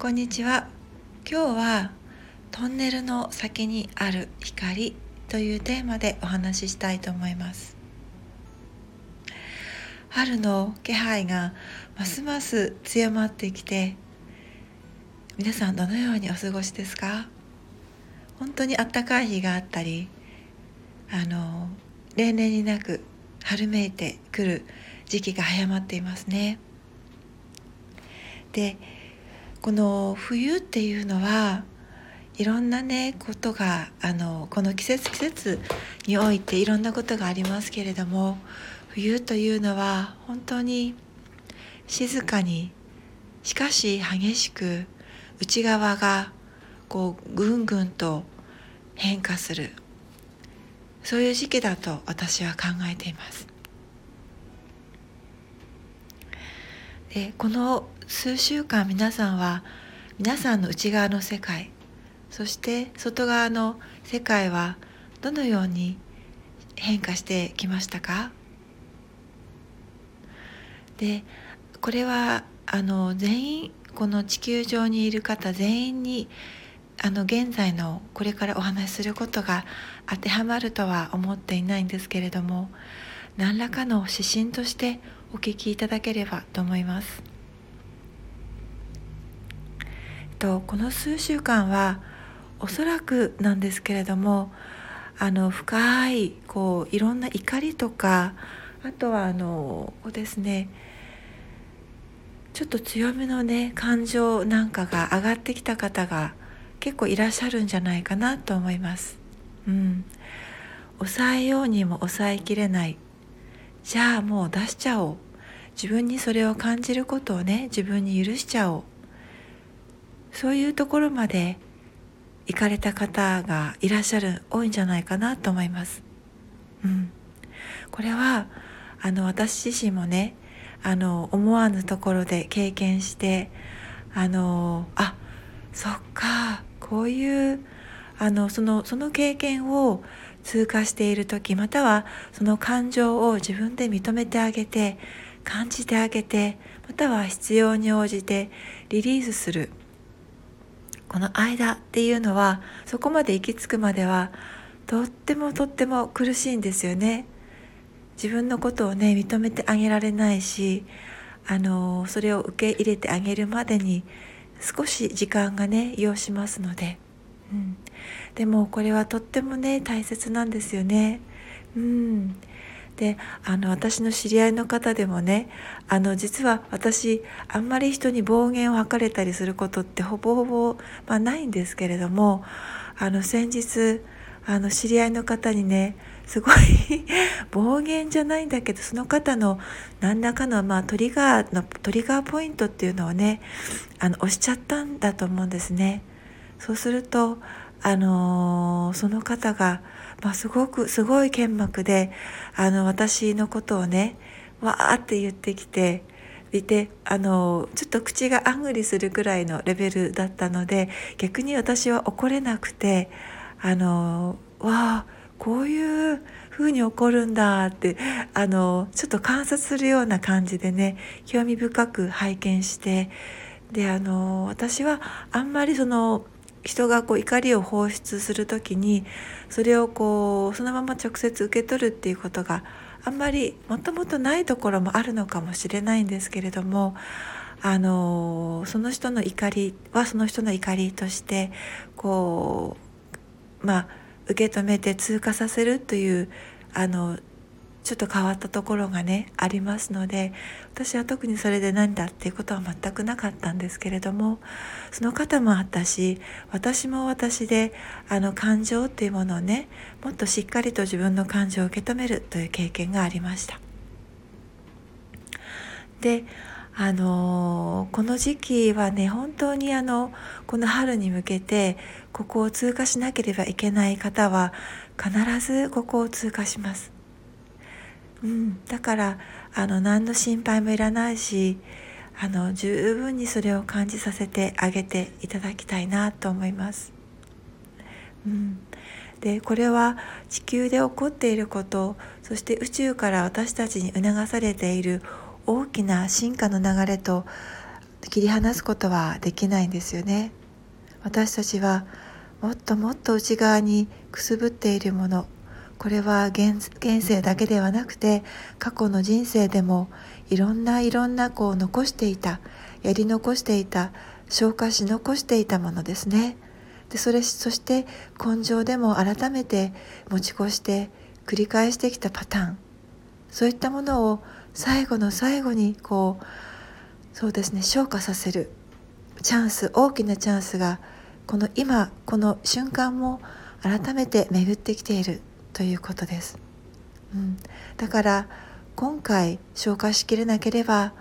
こんにちは。今日はトンネルの先にある光というテーマでお話ししたいと思います。春の気配がますます強まってきて皆さんどのようにお過ごしですか？本当にあったかい日があったりあの例年になく春めいてくる時期が早まっていますね。でこの冬っていうのはいろんなねことがあのこの季節季節においていろんなことがありますけれども冬というのは本当に静かにしかし激しく内側がこうぐんぐんと変化する。そういう時期だと私は考えています。でこの数週間皆さんは皆さんの内側の世界そして外側の世界はどのように変化してきましたか？でこれはあの全員この地球上にいる方全員にあの現在のこれからお話しすることが当てはまるとは思っていないんですけれども何らかの指針としてお聞きいただければと思います。とこの数週間はおそらくなんですけれどもあの深いこういろんな怒りとかあとはあのこうですねちょっと強めのね感情なんかが上がってきた方が結構いらっしゃるんじゃないかなと思います。うん、抑えようにも抑えきれない。じゃあもう出しちゃおう。自分にそれを感じることをね自分に許しちゃおう。そういうところまで行かれた方がいらっしゃる多いんじゃないかなと思います。うん、これはあの私自身もねあの思わぬところで経験してあのあそっかこういうあのそのその経験を通過している時またはその感情を自分で認めてあげて感じてあげてまたは必要に応じてリリースするこの間っていうのはそこまで行き着くまではとってもとっても苦しいんですよね。自分のことをね認めてあげられないしあのそれを受け入れてあげるまでに少し時間がね要しますので、うん、でもこれはとってもね大切なんですよね。うん、であの私の知り合いの方でもねあの実は私あんまり人に暴言を吐かれたりすることってほぼほぼ、まあ、ないんですけれどもあの先日あの知り合いの方にねすごい 暴言じゃないんだけどその方の何らかの、まあ、トリガーのトリガーポイントっていうのをねあの押しちゃったんだと思うんですね。そうするとあのー、その方がまあ、すごくすごい剣幕であの私のことをねわーって言ってきていてあのちょっと口があんぐりするぐらいのレベルだったので逆に私は怒れなくてあのわあこういう風に怒るんだってあのちょっと観察するような感じでね興味深く拝見してであの私はあんまりその人がこう怒りを放出する時にそれをこうそのまま直接受け取るっていうことがあんまりもともとないところもあるのかもしれないんですけれどもあのその人の怒りはその人の怒りとしてこうまあ受け止めて通過させるというあのちょっと変わったところがねありますので私は特にそれで何だっていうことは全くなかったんですけれどもその方もあったし私も私であの感情っていうものをねもっとしっかりと自分の感情を受け止めるという経験がありました。であのこの時期はね本当にあのこの春に向けてここを通過しなければいけない方は必ずここを通過します。うん、だからあの何の心配もいらないしあの十分にそれを感じさせてあげていただきたいなと思います。うん、でこれは地球で起こっていることそして宇宙から私たちに促されている大きな進化の流れと切り離すことはできないんですよね。私たちはもっともっと内側にくすぶっているものこれは現世だけではなくて過去の人生でもいろんないろんなこう残していたやり残していた消化し残していたものですね。でそれそして根性でも改めて持ち越して繰り返してきたパターン。そういったものを最後の最後にこうそうですね消化させるチャンス大きなチャンスがこの今この瞬間も改めて巡ってきている。ということです、うん、だから今回消化しきれなければ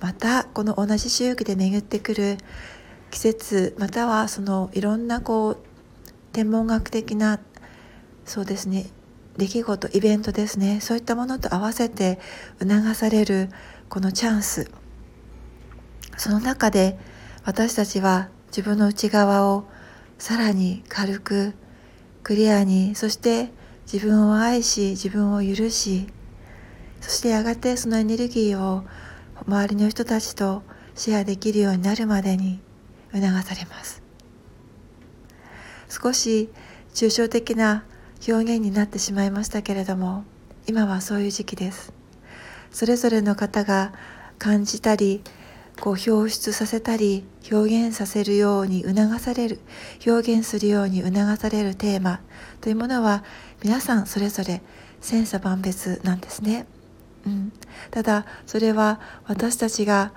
またこの同じ周域で巡ってくる季節またはそのいろんなこう天文学的なそうですね出来事イベントですねそういったものと合わせて促されるこのチャンス。その中で私たちは自分の内側をさらに軽くクリアにそして自分を愛し自分を許しそしてやがてそのエネルギーを周りの人たちとシェアできるようになるまでに促されます。少し抽象的な表現になってしまいましたけれども今はそういう時期です。それぞれの方が感じたりこう表出させたり表現させるように促される表現するように促されるテーマというものは皆さんそれぞれ千差万別なんですね、うん、ただそれは私たちが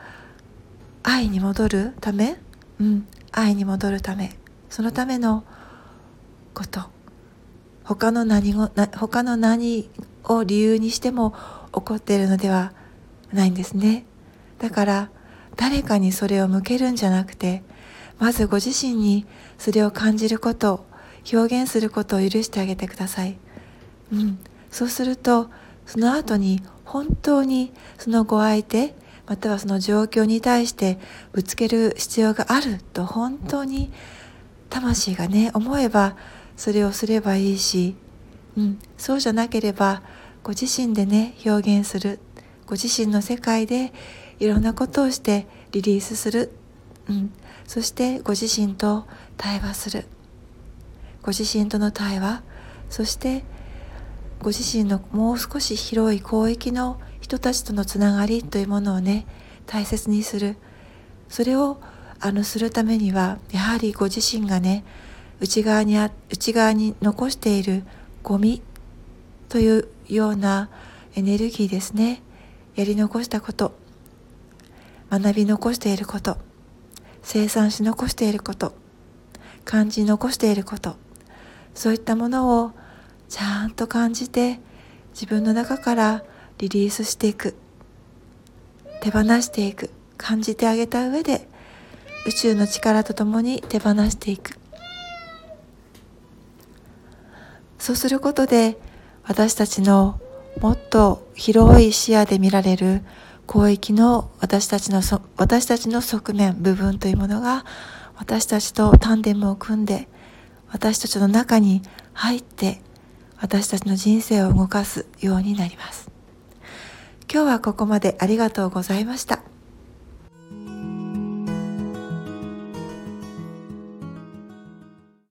愛に戻るため、うん、愛に戻るため。そのためのこと。他の何を他の何を理由にしても起こっているのではないんですね。だから誰かにそれを向けるんじゃなくてまずご自身にそれを感じること表現することを許してあげてください、うん、そうするとその後に本当にそのご相手またはその状況に対してぶつける必要があると本当に魂がね思えばそれをすればいいし、うん、そうじゃなければご自身でね表現するご自身の世界でいろんなことをしてリリースする、うん、そしてご自身と対話する。ご自身との対話。そしてご自身のもう少し広い広域の人たちとのつながりというものをね大切にする。それをあのするためにはやはりご自身がね内側にあ内側に残しているゴミというようなエネルギーですね。やり残したこと。学び残していること生産し残していること感じ残していることそういったものをちゃんと感じて自分の中からリリースしていく手放していく感じてあげた上で宇宙の力とともに手放していく。そうすることで私たちのもっと広い視野で見られる広域の私たちの私たちの側面部分というものが私たちとタンデムを組んで私たちの中に入って私たちの人生を動かすようになります。今日はここまでありがとうございました。